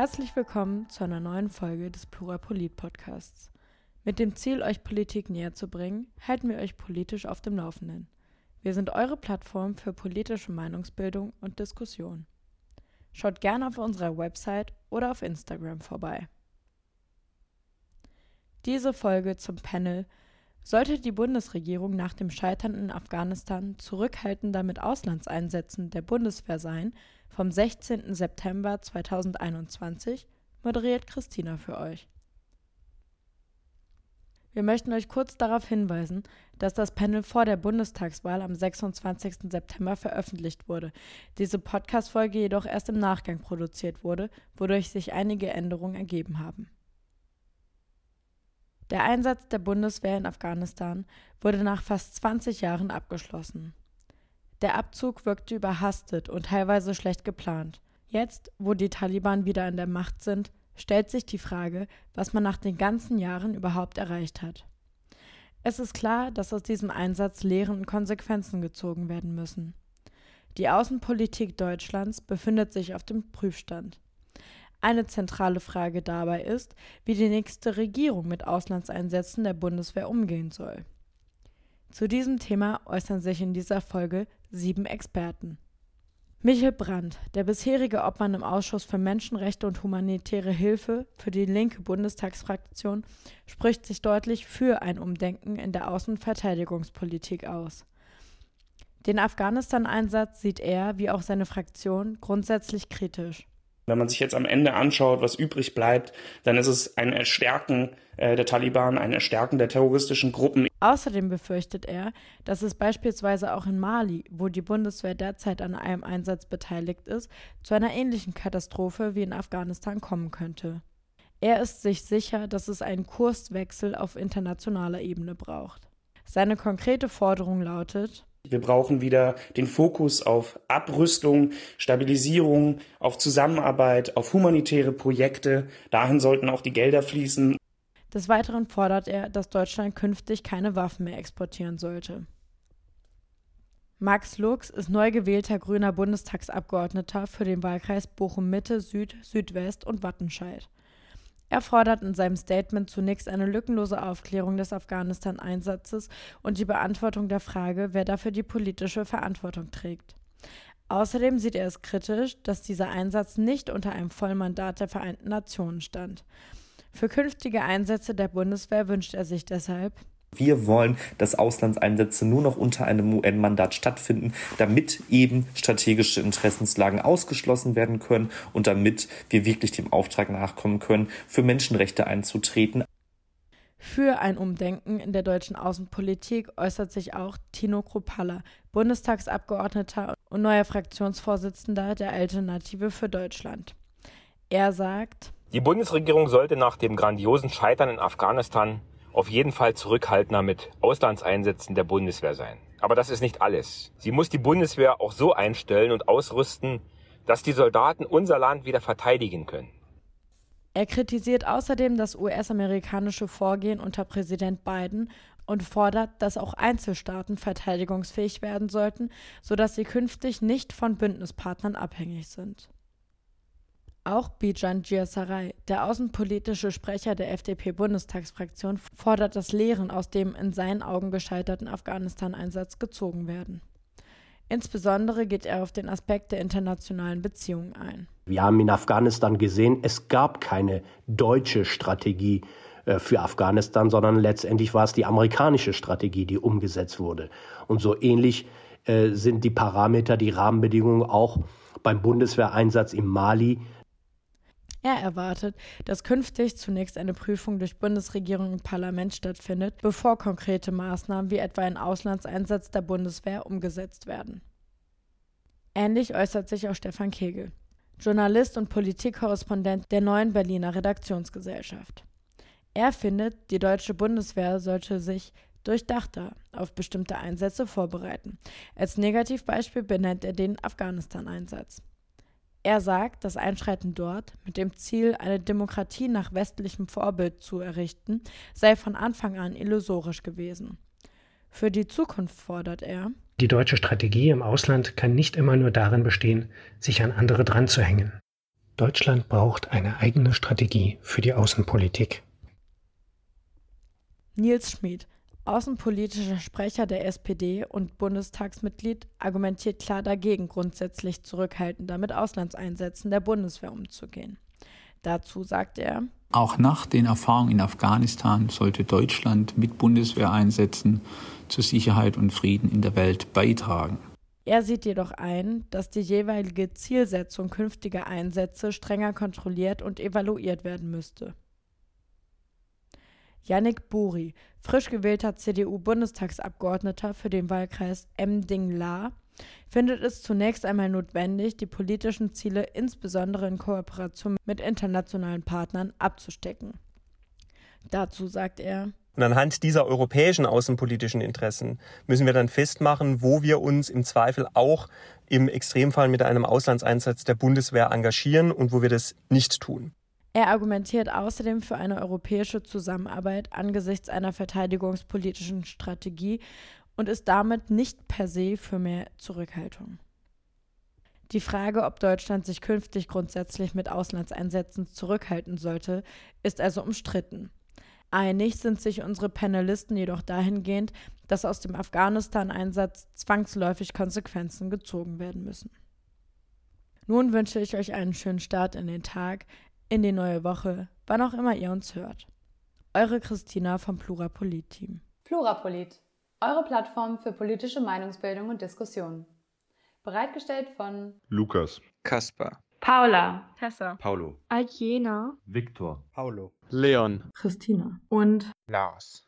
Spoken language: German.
Herzlich willkommen zu einer neuen Folge des Plurapolit Podcasts. Mit dem Ziel, euch Politik näher zu bringen, halten wir euch politisch auf dem Laufenden. Wir sind eure Plattform für politische Meinungsbildung und Diskussion. Schaut gerne auf unserer Website oder auf Instagram vorbei. Diese Folge zum Panel sollte die Bundesregierung nach dem Scheitern in Afghanistan zurückhaltender mit Auslandseinsätzen der Bundeswehr sein, vom 16. September 2021 moderiert Christina für euch. Wir möchten euch kurz darauf hinweisen, dass das Panel vor der Bundestagswahl am 26. September veröffentlicht wurde, diese Podcast-Folge jedoch erst im Nachgang produziert wurde, wodurch sich einige Änderungen ergeben haben. Der Einsatz der Bundeswehr in Afghanistan wurde nach fast 20 Jahren abgeschlossen. Der Abzug wirkte überhastet und teilweise schlecht geplant. Jetzt, wo die Taliban wieder an der Macht sind, stellt sich die Frage, was man nach den ganzen Jahren überhaupt erreicht hat. Es ist klar, dass aus diesem Einsatz Lehren und Konsequenzen gezogen werden müssen. Die Außenpolitik Deutschlands befindet sich auf dem Prüfstand. Eine zentrale Frage dabei ist, wie die nächste Regierung mit Auslandseinsätzen der Bundeswehr umgehen soll. Zu diesem Thema äußern sich in dieser Folge sieben Experten. Michael Brandt, der bisherige Obmann im Ausschuss für Menschenrechte und humanitäre Hilfe für die linke Bundestagsfraktion, spricht sich deutlich für ein Umdenken in der Außenverteidigungspolitik aus. Den Afghanistan-Einsatz sieht er, wie auch seine Fraktion, grundsätzlich kritisch. Wenn man sich jetzt am Ende anschaut, was übrig bleibt, dann ist es ein Erstärken äh, der Taliban, ein Erstärken der terroristischen Gruppen. Außerdem befürchtet er, dass es beispielsweise auch in Mali, wo die Bundeswehr derzeit an einem Einsatz beteiligt ist, zu einer ähnlichen Katastrophe wie in Afghanistan kommen könnte. Er ist sich sicher, dass es einen Kurswechsel auf internationaler Ebene braucht. Seine konkrete Forderung lautet, wir brauchen wieder den Fokus auf Abrüstung, Stabilisierung, auf Zusammenarbeit, auf humanitäre Projekte. Dahin sollten auch die Gelder fließen. Des Weiteren fordert er, dass Deutschland künftig keine Waffen mehr exportieren sollte. Max Lux ist neu gewählter grüner Bundestagsabgeordneter für den Wahlkreis Bochum Mitte, Süd, Südwest und Wattenscheid. Er fordert in seinem Statement zunächst eine lückenlose Aufklärung des Afghanistan-Einsatzes und die Beantwortung der Frage, wer dafür die politische Verantwortung trägt. Außerdem sieht er es kritisch, dass dieser Einsatz nicht unter einem Vollmandat der Vereinten Nationen stand. Für künftige Einsätze der Bundeswehr wünscht er sich deshalb wir wollen, dass Auslandseinsätze nur noch unter einem UN-Mandat stattfinden, damit eben strategische Interessenslagen ausgeschlossen werden können und damit wir wirklich dem Auftrag nachkommen können, für Menschenrechte einzutreten. Für ein Umdenken in der deutschen Außenpolitik äußert sich auch Tino Kropalla, Bundestagsabgeordneter und neuer Fraktionsvorsitzender der Alternative für Deutschland. Er sagt, die Bundesregierung sollte nach dem grandiosen Scheitern in Afghanistan auf jeden Fall zurückhaltender mit Auslandseinsätzen der Bundeswehr sein. Aber das ist nicht alles. Sie muss die Bundeswehr auch so einstellen und ausrüsten, dass die Soldaten unser Land wieder verteidigen können. Er kritisiert außerdem das US-amerikanische Vorgehen unter Präsident Biden und fordert, dass auch Einzelstaaten verteidigungsfähig werden sollten, sodass sie künftig nicht von Bündnispartnern abhängig sind. Auch Bijan Giasaray, der außenpolitische Sprecher der FDP-Bundestagsfraktion, fordert, dass Lehren aus dem in seinen Augen gescheiterten Afghanistan-Einsatz gezogen werden. Insbesondere geht er auf den Aspekt der internationalen Beziehungen ein. Wir haben in Afghanistan gesehen, es gab keine deutsche Strategie äh, für Afghanistan, sondern letztendlich war es die amerikanische Strategie, die umgesetzt wurde. Und so ähnlich äh, sind die Parameter, die Rahmenbedingungen auch beim Bundeswehreinsatz im Mali er erwartet, dass künftig zunächst eine Prüfung durch Bundesregierung und Parlament stattfindet, bevor konkrete Maßnahmen wie etwa ein Auslandseinsatz der Bundeswehr umgesetzt werden. Ähnlich äußert sich auch Stefan Kegel, Journalist und Politikkorrespondent der neuen Berliner Redaktionsgesellschaft. Er findet, die deutsche Bundeswehr sollte sich durchdachter auf bestimmte Einsätze vorbereiten. Als Negativbeispiel benennt er den Afghanistan-Einsatz. Er sagt, das Einschreiten dort mit dem Ziel, eine Demokratie nach westlichem Vorbild zu errichten, sei von Anfang an illusorisch gewesen. Für die Zukunft fordert er, die deutsche Strategie im Ausland kann nicht immer nur darin bestehen, sich an andere dran zu hängen. Deutschland braucht eine eigene Strategie für die Außenpolitik. Nils Schmid, außenpolitischer Sprecher der SPD und Bundestagsmitglied, argumentiert klar dagegen, grundsätzlich zurückhaltender mit Auslandseinsätzen der Bundeswehr umzugehen. Dazu sagt er, auch nach den Erfahrungen in Afghanistan sollte Deutschland mit Bundeswehreinsätzen zur Sicherheit und Frieden in der Welt beitragen. Er sieht jedoch ein, dass die jeweilige Zielsetzung künftiger Einsätze strenger kontrolliert und evaluiert werden müsste. Yannick Buri, frisch gewählter CDU-Bundestagsabgeordneter für den Wahlkreis Emding-La, findet es zunächst einmal notwendig, die politischen Ziele insbesondere in Kooperation mit internationalen Partnern abzustecken. Dazu sagt er, und anhand dieser europäischen außenpolitischen Interessen müssen wir dann festmachen, wo wir uns im Zweifel auch im Extremfall mit einem Auslandseinsatz der Bundeswehr engagieren und wo wir das nicht tun. Er argumentiert außerdem für eine europäische Zusammenarbeit angesichts einer verteidigungspolitischen Strategie und ist damit nicht per se für mehr Zurückhaltung. Die Frage, ob Deutschland sich künftig grundsätzlich mit Auslandseinsätzen zurückhalten sollte, ist also umstritten. Einig sind sich unsere Panelisten jedoch dahingehend, dass aus dem Afghanistan-Einsatz zwangsläufig Konsequenzen gezogen werden müssen. Nun wünsche ich euch einen schönen Start in den Tag, in die neue Woche, wann auch immer ihr uns hört. Eure Christina vom Plurapolit-Team. Plurapolit, eure Plattform für politische Meinungsbildung und Diskussion. Bereitgestellt von Lukas, Kaspar, Paula, Tessa, Paulo, Aljena, Viktor, Paulo, Leon, Christina. Und Lars.